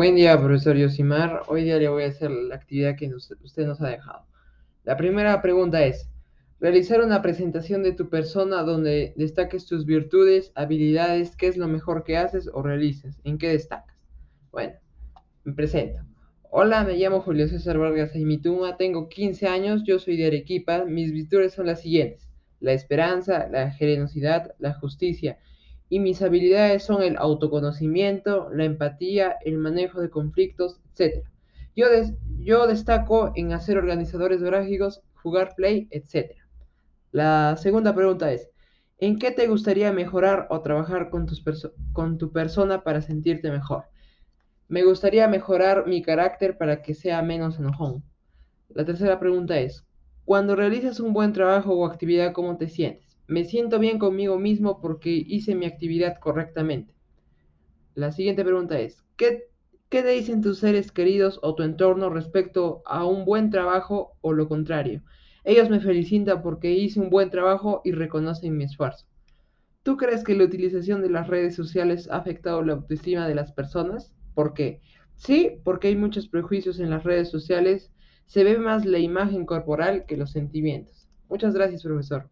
Buen día, profesor Yosimar. Hoy día le voy a hacer la actividad que usted nos ha dejado. La primera pregunta es, realizar una presentación de tu persona donde destaques tus virtudes, habilidades, qué es lo mejor que haces o realizas, en qué destacas. Bueno, me presento. Hola, me llamo Julio César Vargas Aimituma, tengo 15 años, yo soy de Arequipa, mis virtudes son las siguientes, la esperanza, la generosidad, la justicia, y mis habilidades son el autoconocimiento, la empatía, el manejo de conflictos, etc. Yo, des- yo destaco en hacer organizadores gráficos, jugar play, etc. La segunda pregunta es, ¿en qué te gustaría mejorar o trabajar con, con tu persona para sentirte mejor? Me gustaría mejorar mi carácter para que sea menos enojón. La tercera pregunta es, cuando realizas un buen trabajo o actividad, ¿cómo te sientes? Me siento bien conmigo mismo porque hice mi actividad correctamente. La siguiente pregunta es, ¿qué, qué dicen tus seres queridos o tu entorno respecto a un buen trabajo o lo contrario? Ellos me felicitan porque hice un buen trabajo y reconocen mi esfuerzo. ¿Tú crees que la utilización de las redes sociales ha afectado la autoestima de las personas? ¿Por qué? Sí, porque hay muchos prejuicios en las redes sociales. Se ve más la imagen corporal que los sentimientos. Muchas gracias, profesor.